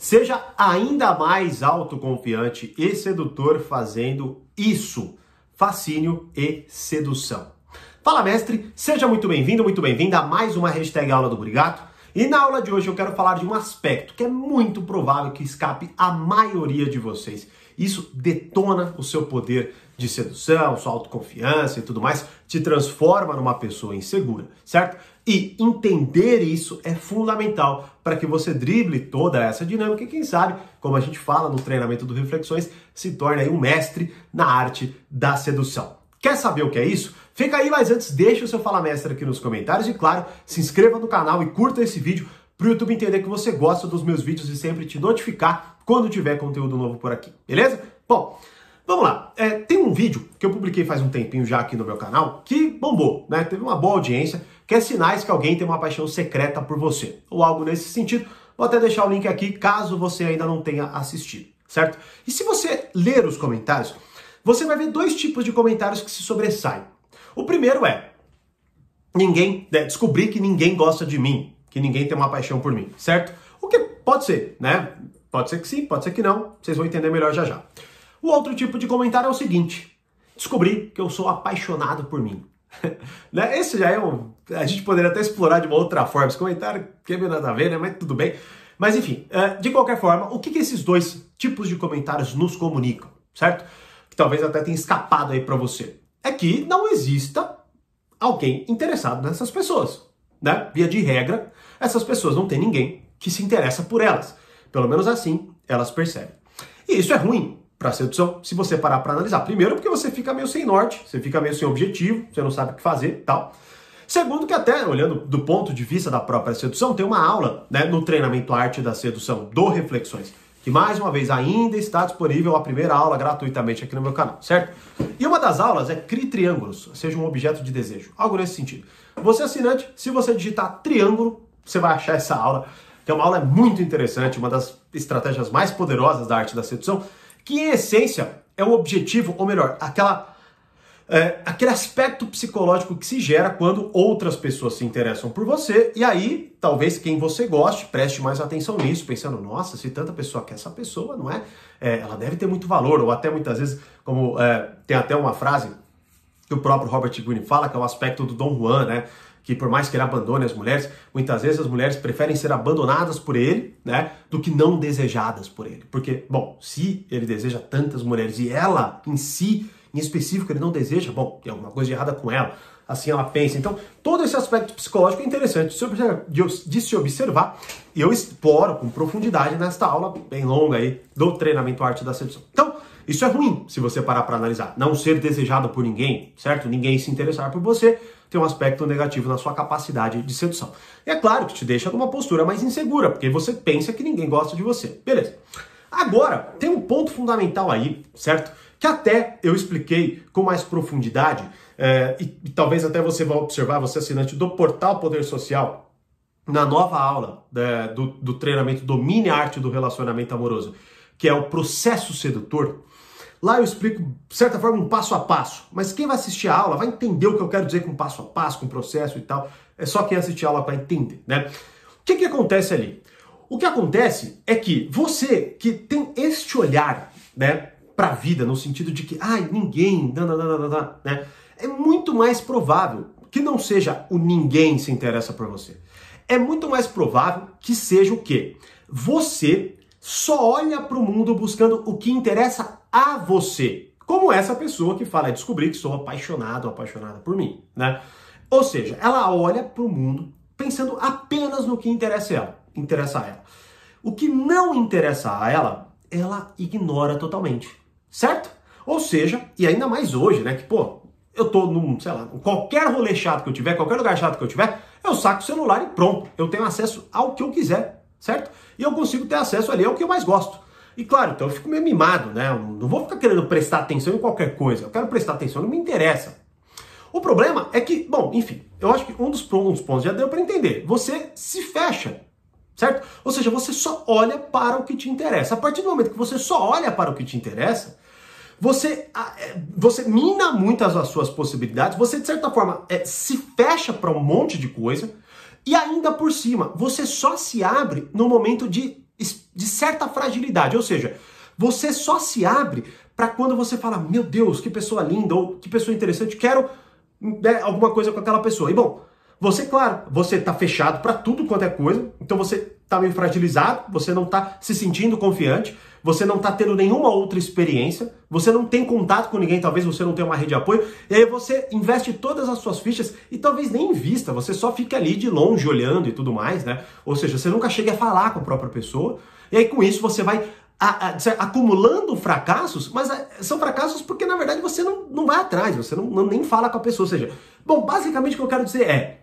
Seja ainda mais autoconfiante e sedutor fazendo isso. Fascínio e sedução. Fala, mestre! Seja muito bem-vindo, muito bem-vinda a mais uma hashtag aula do Brigato. E na aula de hoje eu quero falar de um aspecto que é muito provável que escape a maioria de vocês. Isso detona o seu poder de sedução, sua autoconfiança e tudo mais, te transforma numa pessoa insegura, certo? E entender isso é fundamental para que você drible toda essa dinâmica e, quem sabe, como a gente fala no treinamento do Reflexões, se torne um mestre na arte da sedução. Quer saber o que é isso? Fica aí, mas antes deixa o seu Fala Mestre aqui nos comentários e, claro, se inscreva no canal e curta esse vídeo para o YouTube entender que você gosta dos meus vídeos e sempre te notificar quando tiver conteúdo novo por aqui, beleza? Bom, Vamos lá, é, tem um vídeo que eu publiquei faz um tempinho já aqui no meu canal que bombou, né? Teve uma boa audiência, que é sinais que alguém tem uma paixão secreta por você, ou algo nesse sentido. Vou até deixar o link aqui caso você ainda não tenha assistido, certo? E se você ler os comentários, você vai ver dois tipos de comentários que se sobressaem. O primeiro é: ninguém, né, descobri que ninguém gosta de mim, que ninguém tem uma paixão por mim, certo? O que pode ser, né? Pode ser que sim, pode ser que não, vocês vão entender melhor já já. O outro tipo de comentário é o seguinte: descobri que eu sou apaixonado por mim. né? Esse já é um. A gente poderia até explorar de uma outra forma. Esse comentário que é nada a ver, né? Mas tudo bem. Mas enfim, é, de qualquer forma, o que, que esses dois tipos de comentários nos comunicam, certo? Que talvez até tenha escapado aí para você. É que não exista alguém interessado nessas pessoas, né? Via de regra, essas pessoas não tem ninguém que se interessa por elas. Pelo menos assim elas percebem. E isso é ruim, para sedução, se você parar para analisar. Primeiro, porque você fica meio sem norte, você fica meio sem objetivo, você não sabe o que fazer tal. Segundo, que até olhando do ponto de vista da própria sedução, tem uma aula né, no treinamento Arte da Sedução do Reflexões, que mais uma vez ainda está disponível a primeira aula gratuitamente aqui no meu canal, certo? E uma das aulas é Crie Triângulos, seja um objeto de desejo, algo nesse sentido. Você assinante, se você digitar triângulo, você vai achar essa aula, que é uma aula muito interessante, uma das estratégias mais poderosas da arte da sedução, que em essência é o objetivo, ou melhor, aquela, é, aquele aspecto psicológico que se gera quando outras pessoas se interessam por você, e aí talvez quem você goste preste mais atenção nisso, pensando, nossa, se tanta pessoa quer essa pessoa, não é? é ela deve ter muito valor, ou até muitas vezes, como é, tem até uma frase que o próprio Robert Greene fala, que é o aspecto do Dom Juan, né? que por mais que ele abandone as mulheres, muitas vezes as mulheres preferem ser abandonadas por ele, né, do que não desejadas por ele. Porque, bom, se ele deseja tantas mulheres e ela em si, em específico, ele não deseja, bom, tem alguma coisa de errada com ela. Assim ela pensa. Então, todo esse aspecto psicológico é interessante de se observar e eu exploro com profundidade nesta aula bem longa aí do treinamento arte da sedução. Então, isso é ruim se você parar para analisar. Não ser desejado por ninguém, certo? Ninguém se interessar por você tem um aspecto negativo na sua capacidade de sedução. E é claro que te deixa numa postura mais insegura, porque você pensa que ninguém gosta de você. Beleza. Agora, tem um ponto fundamental aí, certo? Que até eu expliquei com mais profundidade, é, e, e talvez até você vá observar, você assinante do Portal Poder Social, na nova aula né, do, do treinamento Domine a Arte do Relacionamento Amoroso, que é o processo sedutor. Lá eu explico, de certa forma, um passo a passo. Mas quem vai assistir a aula vai entender o que eu quero dizer com passo a passo, com processo e tal. É só quem assistir a aula vai entender, né? O que, que acontece ali? O que acontece é que você que tem este olhar, né, para a vida, no sentido de que, ai, ninguém, né, é muito mais provável que não seja o ninguém se interessa por você. É muito mais provável que seja o quê? Você só olha para o mundo buscando o que interessa a você. Como essa pessoa que fala, é descobrir que sou apaixonado apaixonada por mim, né? Ou seja, ela olha para o mundo pensando apenas no que interessa a ela, interessa a ela. O que não interessa a ela, ela ignora totalmente, certo? Ou seja, e ainda mais hoje, né, que pô, eu tô num, sei lá, qualquer rolê chato que eu tiver, qualquer lugar chato que eu tiver, eu saco o celular e pronto, eu tenho acesso ao que eu quiser, certo? E eu consigo ter acesso ali ao que eu mais gosto. E claro, então eu fico meio mimado, né? Eu não vou ficar querendo prestar atenção em qualquer coisa. Eu quero prestar atenção, não me interessa. O problema é que, bom, enfim, eu acho que um dos, um dos pontos já deu para entender. Você se fecha, certo? Ou seja, você só olha para o que te interessa. A partir do momento que você só olha para o que te interessa, você, é, você mina muitas as suas possibilidades, você de certa forma é, se fecha para um monte de coisa e ainda por cima, você só se abre no momento de de certa fragilidade, ou seja, você só se abre para quando você fala, meu Deus, que pessoa linda ou que pessoa interessante, quero né, alguma coisa com aquela pessoa. E bom, você, claro, você está fechado para tudo quanto é coisa, então você está meio fragilizado, você não está se sentindo confiante, você não está tendo nenhuma outra experiência, você não tem contato com ninguém, talvez você não tenha uma rede de apoio, e aí você investe todas as suas fichas e talvez nem invista, você só fica ali de longe olhando e tudo mais, né? Ou seja, você nunca chega a falar com a própria pessoa, e aí com isso você vai a, a, acumulando fracassos, mas a, são fracassos porque na verdade você não, não vai atrás, você não, não, nem fala com a pessoa. Ou seja, bom, basicamente o que eu quero dizer é.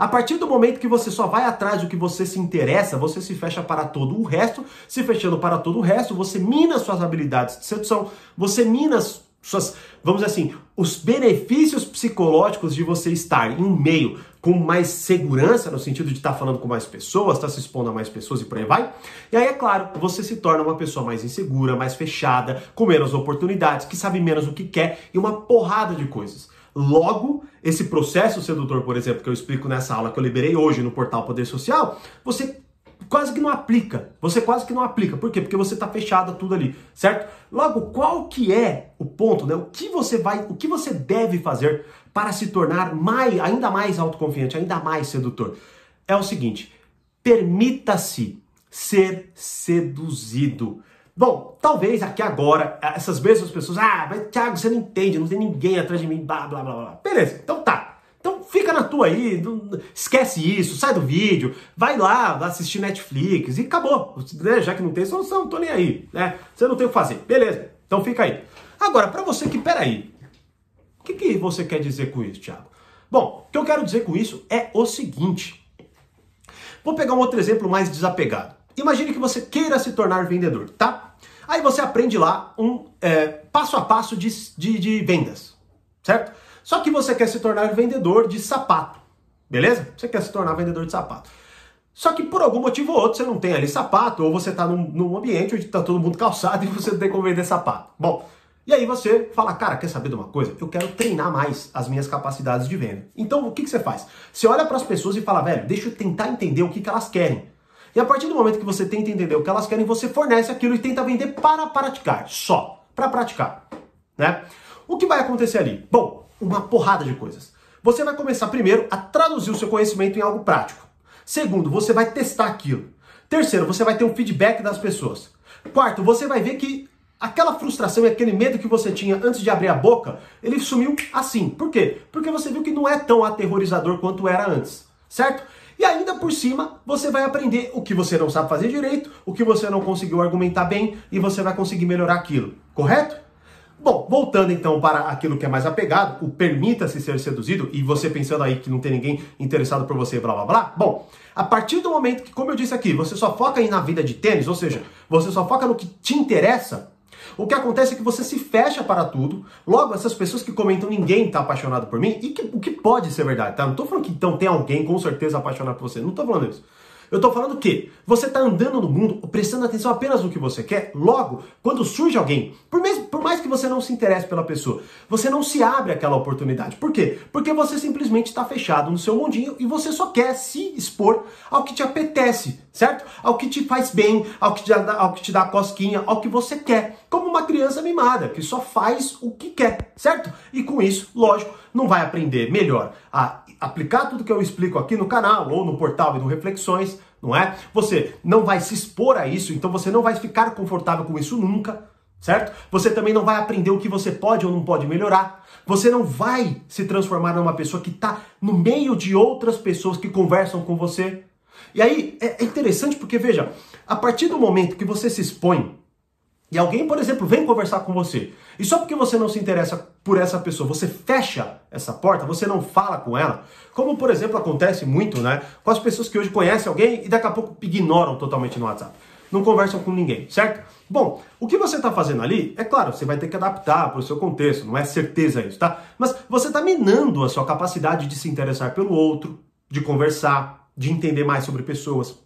A partir do momento que você só vai atrás do que você se interessa, você se fecha para todo o resto. Se fechando para todo o resto, você mina suas habilidades de sedução, você mina suas, vamos dizer assim, os benefícios psicológicos de você estar em um meio com mais segurança, no sentido de estar falando com mais pessoas, estar se expondo a mais pessoas e por aí vai. E aí, é claro, você se torna uma pessoa mais insegura, mais fechada, com menos oportunidades, que sabe menos o que quer e uma porrada de coisas. Logo, esse processo sedutor, por exemplo, que eu explico nessa aula que eu liberei hoje no portal Poder Social, você quase que não aplica. Você quase que não aplica. Por quê? Porque você está fechado tudo ali, certo? Logo, qual que é o ponto, né? O que você vai, o que você deve fazer para se tornar mais, ainda mais autoconfiante, ainda mais sedutor? É o seguinte: permita-se ser seduzido. Bom, talvez aqui agora essas mesmas pessoas, ah, mas Thiago, você não entende, não tem ninguém atrás de mim, blá blá blá blá. Beleza, então tá. Então fica na tua aí, esquece isso, sai do vídeo, vai lá assistir Netflix e acabou. Né? Já que não tem solução, não tô nem aí, né? Você não tem o que fazer. Beleza, então fica aí. Agora, para você que, peraí, o que, que você quer dizer com isso, Thiago? Bom, o que eu quero dizer com isso é o seguinte. Vou pegar um outro exemplo mais desapegado. Imagine que você queira se tornar vendedor, tá? Aí você aprende lá um é, passo a passo de, de, de vendas, certo? Só que você quer se tornar vendedor de sapato, beleza? Você quer se tornar vendedor de sapato. Só que por algum motivo ou outro você não tem ali sapato, ou você está num, num, ambiente onde está todo mundo calçado e você não tem como vender sapato. Bom, e aí você fala, cara, quer saber de uma coisa? Eu quero treinar mais as minhas capacidades de venda. Então o que, que você faz? Você olha para as pessoas e fala, velho, deixa eu tentar entender o que, que elas querem. E a partir do momento que você tenta entender o que elas querem, você fornece aquilo e tenta vender para praticar, só para praticar, né? O que vai acontecer ali? Bom, uma porrada de coisas. Você vai começar primeiro a traduzir o seu conhecimento em algo prático. Segundo, você vai testar aquilo. Terceiro, você vai ter um feedback das pessoas. Quarto, você vai ver que aquela frustração e aquele medo que você tinha antes de abrir a boca, ele sumiu assim. Por quê? Porque você viu que não é tão aterrorizador quanto era antes, certo? E ainda por cima, você vai aprender o que você não sabe fazer direito, o que você não conseguiu argumentar bem e você vai conseguir melhorar aquilo, correto? Bom, voltando então para aquilo que é mais apegado, o permita-se ser seduzido, e você pensando aí que não tem ninguém interessado por você, blá blá blá. Bom, a partir do momento que, como eu disse aqui, você só foca aí na vida de tênis, ou seja, você só foca no que te interessa, o que acontece é que você se fecha para tudo. Logo, essas pessoas que comentam ninguém está apaixonado por mim, e que, o que pode ser verdade, tá? Não tô falando que então tem alguém com certeza apaixonado por você, não tô falando isso. Eu estou falando que você está andando no mundo prestando atenção apenas no que você quer. Logo, quando surge alguém, por, mesmo, por mais que você não se interesse pela pessoa, você não se abre aquela oportunidade. Por quê? Porque você simplesmente está fechado no seu mundinho e você só quer se expor ao que te apetece, certo? Ao que te faz bem, ao que te dá, ao que te dá cosquinha, ao que você quer. Como uma criança mimada, que só faz o que quer, certo? E com isso, lógico, não vai aprender melhor a aplicar tudo que eu explico aqui no canal ou no portal e no Reflexões, não é? Você não vai se expor a isso, então você não vai ficar confortável com isso nunca, certo? Você também não vai aprender o que você pode ou não pode melhorar. Você não vai se transformar numa pessoa que está no meio de outras pessoas que conversam com você. E aí é interessante porque, veja, a partir do momento que você se expõe e alguém, por exemplo, vem conversar com você, e só porque você não se interessa por essa pessoa, você fecha essa porta, você não fala com ela, como por exemplo acontece muito, né, com as pessoas que hoje conhecem alguém e daqui a pouco ignoram totalmente no WhatsApp. Não conversam com ninguém, certo? Bom, o que você está fazendo ali, é claro, você vai ter que adaptar para o seu contexto, não é certeza isso, tá? Mas você está minando a sua capacidade de se interessar pelo outro, de conversar, de entender mais sobre pessoas.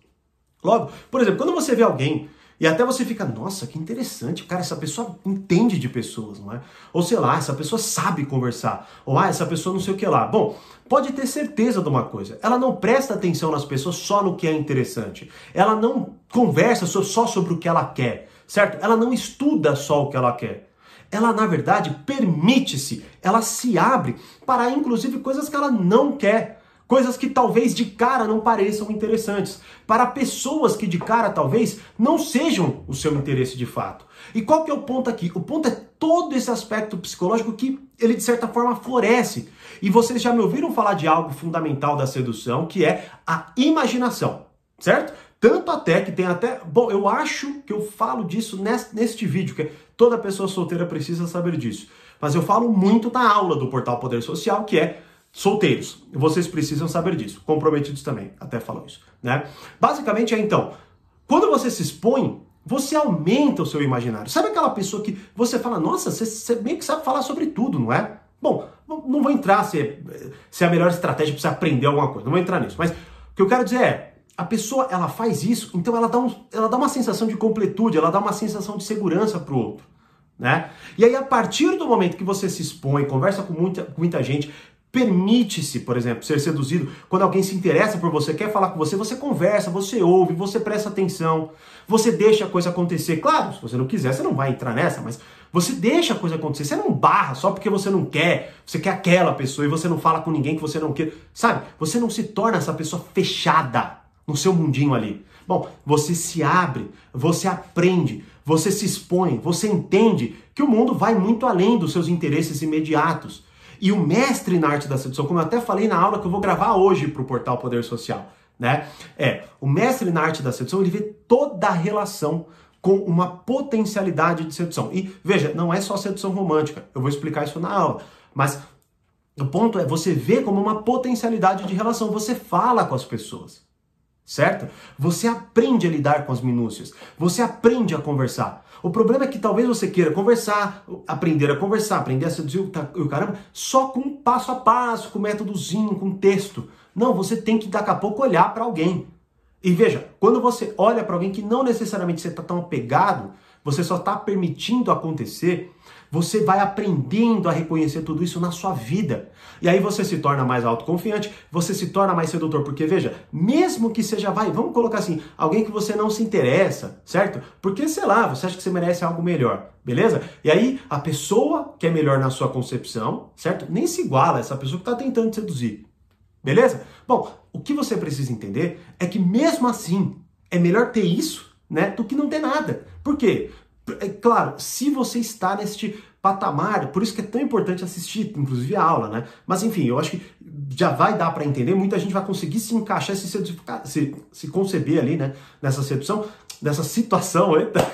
Logo, por exemplo, quando você vê alguém e até você fica, nossa, que interessante, cara, essa pessoa entende de pessoas, não é? Ou sei lá, essa pessoa sabe conversar. Ou ah, essa pessoa não sei o que lá. Bom, pode ter certeza de uma coisa, ela não presta atenção nas pessoas só no que é interessante. Ela não conversa só sobre o que ela quer, certo? Ela não estuda só o que ela quer ela na verdade permite-se, ela se abre para inclusive coisas que ela não quer. Coisas que talvez de cara não pareçam interessantes, para pessoas que de cara talvez não sejam o seu interesse de fato. E qual que é o ponto aqui? O ponto é todo esse aspecto psicológico que ele de certa forma floresce. E vocês já me ouviram falar de algo fundamental da sedução, que é a imaginação, certo? Tanto até que tem até. Bom, eu acho que eu falo disso neste, neste vídeo, que toda pessoa solteira precisa saber disso. Mas eu falo muito na aula do Portal Poder Social, que é solteiros. Vocês precisam saber disso. Comprometidos também, até falam isso. Né? Basicamente é então, quando você se expõe, você aumenta o seu imaginário. Sabe aquela pessoa que você fala, nossa, você, você meio que sabe falar sobre tudo, não é? Bom, não vou entrar se se é a melhor estratégia para você aprender alguma coisa, não vou entrar nisso. Mas o que eu quero dizer é, a pessoa ela faz isso, então ela dá, um, ela dá uma sensação de completude, ela dá uma sensação de segurança para o outro. Né? E aí, a partir do momento que você se expõe, conversa com muita, com muita gente, permite-se, por exemplo, ser seduzido. Quando alguém se interessa por você, quer falar com você, você conversa, você ouve, você presta atenção, você deixa a coisa acontecer. Claro, se você não quiser, você não vai entrar nessa, mas você deixa a coisa acontecer. Você não barra só porque você não quer, você quer aquela pessoa e você não fala com ninguém que você não quer. Sabe? Você não se torna essa pessoa fechada no seu mundinho ali. Bom, você se abre, você aprende, você se expõe, você entende que o mundo vai muito além dos seus interesses imediatos. E o mestre na arte da sedução, como eu até falei na aula que eu vou gravar hoje para o portal Poder Social, né? É, o mestre na arte da sedução, ele vê toda a relação com uma potencialidade de sedução. E veja, não é só sedução romântica, eu vou explicar isso na aula, mas o ponto é você vê como uma potencialidade de relação, você fala com as pessoas certo? Você aprende a lidar com as minúcias, você aprende a conversar. O problema é que talvez você queira conversar, aprender a conversar, aprender a seduzir o caramba, só com passo a passo, com métodozinho, com texto. Não, você tem que daqui a pouco olhar para alguém. E veja, quando você olha para alguém que não necessariamente você está tão apegado, você só está permitindo acontecer, você vai aprendendo a reconhecer tudo isso na sua vida. E aí você se torna mais autoconfiante, você se torna mais sedutor, porque veja, mesmo que seja, vai, vamos colocar assim, alguém que você não se interessa, certo? Porque, sei lá, você acha que você merece algo melhor, beleza? E aí a pessoa que é melhor na sua concepção, certo? Nem se iguala a essa pessoa que está tentando seduzir, beleza? Bom, o que você precisa entender é que mesmo assim, é melhor ter isso, né, do que não ter nada. Por quê? É claro, se você está neste patamar, por isso que é tão importante assistir, inclusive a aula, né? Mas enfim, eu acho que já vai dar para entender, muita gente vai conseguir se encaixar, se, se, se conceber ali, né? Nessa sedução, nessa situação, eita.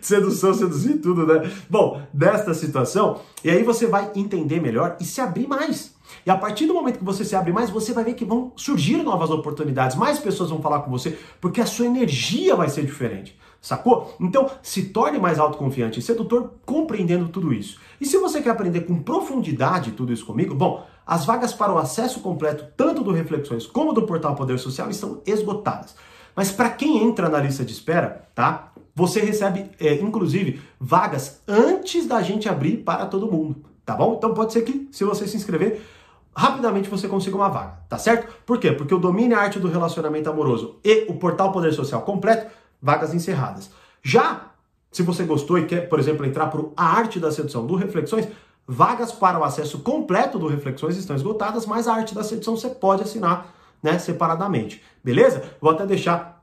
Sedução, seduzir tudo, né? Bom, desta situação, e aí você vai entender melhor e se abrir mais. E a partir do momento que você se abre mais, você vai ver que vão surgir novas oportunidades, mais pessoas vão falar com você, porque a sua energia vai ser diferente. Sacou? Então, se torne mais autoconfiante e sedutor compreendendo tudo isso. E se você quer aprender com profundidade tudo isso comigo, bom, as vagas para o acesso completo, tanto do Reflexões como do Portal Poder Social, estão esgotadas. Mas para quem entra na lista de espera, tá? Você recebe, é, inclusive, vagas antes da gente abrir para todo mundo, tá bom? Então pode ser que, se você se inscrever, rapidamente você consiga uma vaga, tá certo? Por quê? Porque o domínio a arte do relacionamento amoroso e o portal Poder Social completo vagas encerradas. Já se você gostou e quer, por exemplo, entrar para a arte da sedução do Reflexões, vagas para o acesso completo do Reflexões estão esgotadas, mas a arte da sedução você pode assinar né, separadamente. Beleza? Vou até deixar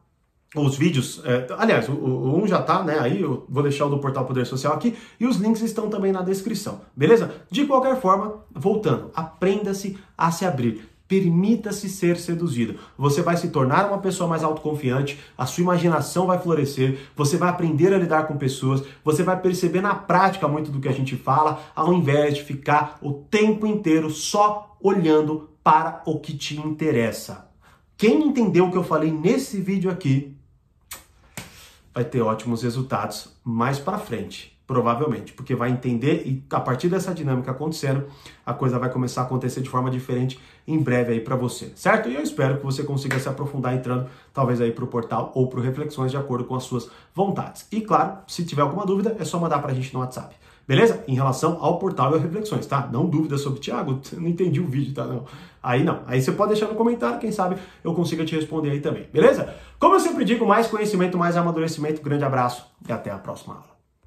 os vídeos, é, aliás, o, o, um já tá, né? Aí eu vou deixar o do Portal Poder Social aqui e os links estão também na descrição, beleza? De qualquer forma, voltando, aprenda-se a se abrir. Permita-se ser seduzido. Você vai se tornar uma pessoa mais autoconfiante, a sua imaginação vai florescer, você vai aprender a lidar com pessoas, você vai perceber na prática muito do que a gente fala, ao invés de ficar o tempo inteiro só olhando para o que te interessa. Quem entendeu o que eu falei nesse vídeo aqui vai ter ótimos resultados mais para frente. Provavelmente, porque vai entender e a partir dessa dinâmica acontecendo, a coisa vai começar a acontecer de forma diferente em breve aí para você, certo? E eu espero que você consiga se aprofundar entrando talvez aí para o portal ou para Reflexões de acordo com as suas vontades. E claro, se tiver alguma dúvida, é só mandar para a gente no WhatsApp. Beleza? Em relação ao portal e reflexões, tá? Não dúvida sobre, Thiago, não entendi o vídeo, tá? Não. Aí não. Aí você pode deixar no comentário, quem sabe eu consiga te responder aí também. Beleza? Como eu sempre digo, mais conhecimento, mais amadurecimento. Grande abraço e até a próxima aula.